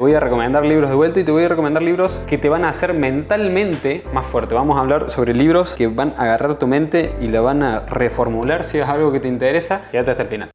Voy a recomendar libros de vuelta y te voy a recomendar libros que te van a hacer mentalmente más fuerte. Vamos a hablar sobre libros que van a agarrar tu mente y la van a reformular si es algo que te interesa. Quédate hasta el final.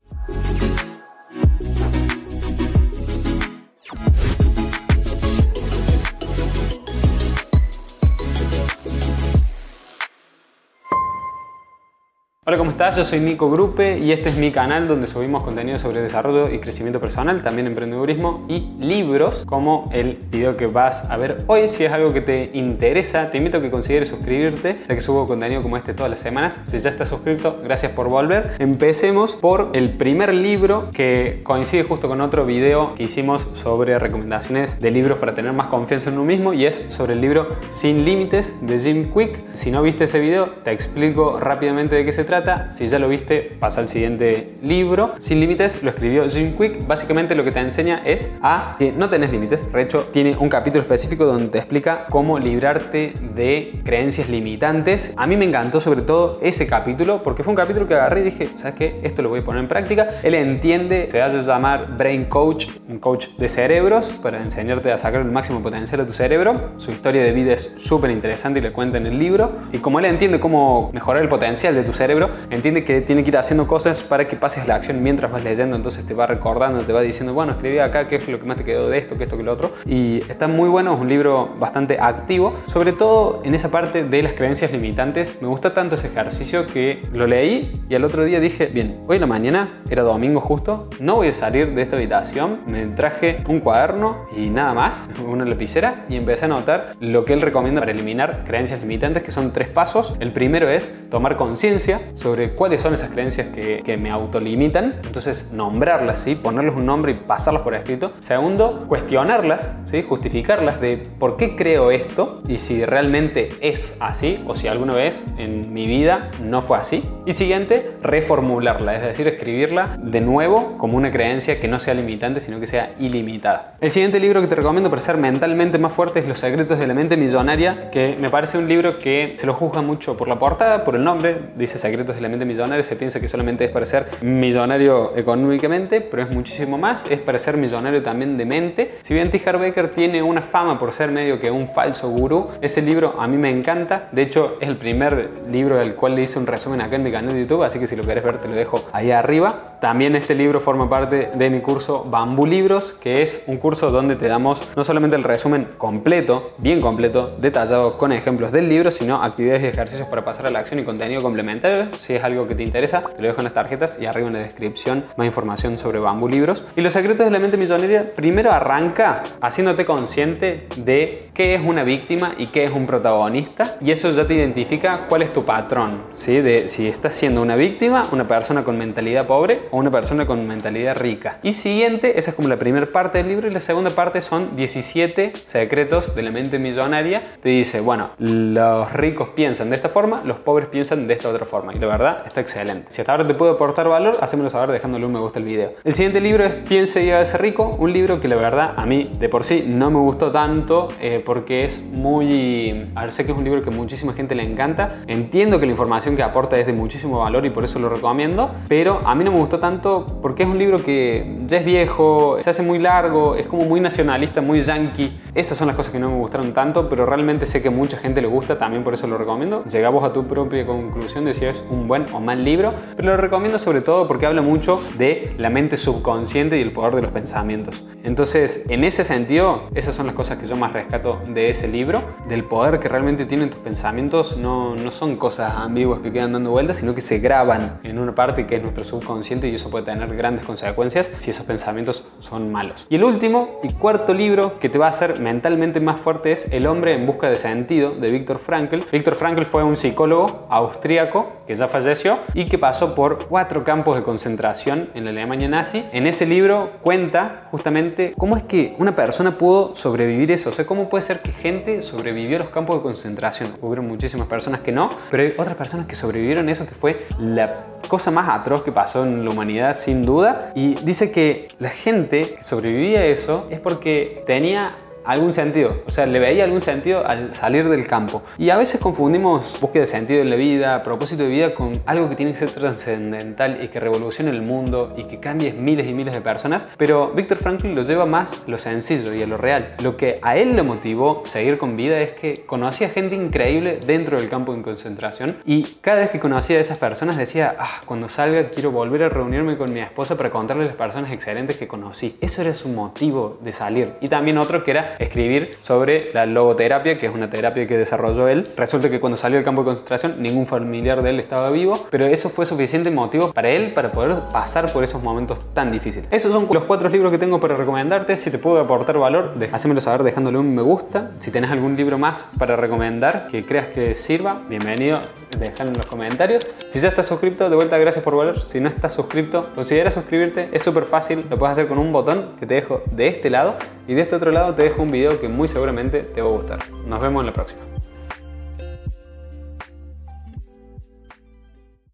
Hola, ¿cómo estás? Yo soy Nico Grupe y este es mi canal donde subimos contenido sobre desarrollo y crecimiento personal, también emprendedurismo y libros como el video que vas a ver hoy. Si es algo que te interesa, te invito a que consideres suscribirte, ya que subo contenido como este todas las semanas. Si ya estás suscrito, gracias por volver. Empecemos por el primer libro que coincide justo con otro video que hicimos sobre recomendaciones de libros para tener más confianza en uno mismo y es sobre el libro Sin Límites de Jim Quick. Si no viste ese video, te explico rápidamente de qué se trata si ya lo viste, pasa al siguiente libro. Sin límites lo escribió Jim Quick. Básicamente lo que te enseña es a que no tenés límites. De hecho, tiene un capítulo específico donde te explica cómo librarte de creencias limitantes. A mí me encantó sobre todo ese capítulo porque fue un capítulo que agarré y dije, ¿sabes qué? Esto lo voy a poner en práctica. Él entiende, se hace llamar Brain Coach, un coach de cerebros para enseñarte a sacar el máximo potencial de tu cerebro. Su historia de vida es súper interesante y le cuenta en el libro. Y como él entiende cómo mejorar el potencial de tu cerebro, entiende que tiene que ir haciendo cosas para que pases la acción mientras vas leyendo, entonces te va recordando, te va diciendo, bueno, escribí acá qué es lo que más te quedó de esto, qué esto, qué lo otro. Y está muy bueno, es un libro bastante activo, sobre todo en esa parte de las creencias limitantes. Me gusta tanto ese ejercicio que lo leí y al otro día dije, bien, hoy en la mañana, era domingo justo, no voy a salir de esta habitación, me traje un cuaderno y nada más, una lapicera y empecé a anotar lo que él recomienda para eliminar creencias limitantes, que son tres pasos. El primero es tomar conciencia sobre cuáles son esas creencias que, que me autolimitan. Entonces, nombrarlas, ¿sí? ponerles un nombre y pasarlas por escrito. Segundo, cuestionarlas, ¿sí? justificarlas de por qué creo esto y si realmente es así o si alguna vez en mi vida no fue así. Y siguiente, reformularla, es decir, escribirla de nuevo como una creencia que no sea limitante, sino que sea ilimitada. El siguiente libro que te recomiendo para ser mentalmente más fuerte es Los secretos de la mente millonaria, que me parece un libro que se lo juzga mucho por la portada, por el nombre, dice secretos de la mente millonaria se piensa que solamente es para ser millonario económicamente, pero es muchísimo más, es para ser millonario también de mente. Si bien T. Becker tiene una fama por ser medio que un falso gurú, ese libro a mí me encanta, de hecho es el primer libro del cual le hice un resumen acá en mi canal de YouTube, así que si lo querés ver te lo dejo ahí arriba. También este libro forma parte de mi curso Bambú Libros, que es un curso donde te damos no solamente el resumen completo, bien completo, detallado con ejemplos del libro, sino actividades y ejercicios para pasar a la acción y contenido complementario si es algo que te interesa, te lo dejo en las tarjetas y arriba en la descripción más información sobre Bambú Libros. Y los secretos de la mente millonaria, primero arranca haciéndote consciente de qué es una víctima y qué es un protagonista. Y eso ya te identifica cuál es tu patrón, ¿sí? De si estás siendo una víctima, una persona con mentalidad pobre o una persona con mentalidad rica. Y siguiente, esa es como la primera parte del libro y la segunda parte son 17 secretos de la mente millonaria. Te dice, bueno, los ricos piensan de esta forma, los pobres piensan de esta otra forma. La verdad está excelente. Si hasta ahora te puedo aportar valor, hacémelo saber dejándole un me gusta al video. El siguiente libro es Piense y hágase rico, un libro que la verdad a mí de por sí no me gustó tanto eh, porque es muy... A ver, sé que es un libro que muchísima gente le encanta. Entiendo que la información que aporta es de muchísimo valor y por eso lo recomiendo, pero a mí no me gustó tanto porque es un libro que ya es viejo, se hace muy largo, es como muy nacionalista, muy yankee. Esas son las cosas que no me gustaron tanto, pero realmente sé que mucha gente le gusta, también por eso lo recomiendo. Llegamos a tu propia conclusión de si es un buen o mal libro, pero lo recomiendo sobre todo porque habla mucho de la mente subconsciente y el poder de los pensamientos. Entonces, en ese sentido, esas son las cosas que yo más rescato de ese libro, del poder que realmente tienen tus pensamientos, no, no son cosas ambiguas que quedan dando vueltas, sino que se graban en una parte que es nuestro subconsciente y eso puede tener grandes consecuencias si esos pensamientos son malos. Y el último y cuarto libro que te va a hacer mentalmente más fuerte es El hombre en busca de sentido de Víctor Frankl. Víctor Frankl fue un psicólogo austríaco que ya falleció y que pasó por cuatro campos de concentración en la Alemania nazi. En ese libro cuenta justamente cómo es que una persona pudo sobrevivir eso, o sea, cómo puede ser que gente sobrevivió a los campos de concentración. Hubieron muchísimas personas que no, pero hay otras personas que sobrevivieron eso, que fue la cosa más atroz que pasó en la humanidad sin duda. Y dice que la gente que sobrevivía a eso es porque tenía algún sentido, o sea, le veía algún sentido al salir del campo. Y a veces confundimos búsqueda de sentido en la vida, propósito de vida con algo que tiene que ser trascendental y que revolucione el mundo y que cambie miles y miles de personas, pero Víctor Franklin lo lleva más lo sencillo y a lo real. Lo que a él le motivó seguir con vida es que conocía gente increíble dentro del campo de concentración y cada vez que conocía a esas personas decía, ah, cuando salga quiero volver a reunirme con mi esposa para contarle a las personas excelentes que conocí. Eso era su motivo de salir. Y también otro que era escribir sobre la logoterapia, que es una terapia que desarrolló él. Resulta que cuando salió del campo de concentración ningún familiar de él estaba vivo, pero eso fue suficiente motivo para él para poder pasar por esos momentos tan difíciles. Esos son los cuatro libros que tengo para recomendarte. Si te puedo aportar valor, hacémelo saber dejándole un me gusta. Si tenés algún libro más para recomendar que creas que sirva, bienvenido, déjalo en los comentarios. Si ya estás suscrito, de vuelta gracias por volver. Si no estás suscrito, considera suscribirte. Es súper fácil, lo puedes hacer con un botón que te dejo de este lado y de este otro lado te dejo un video que muy seguramente te va a gustar. Nos vemos en la próxima.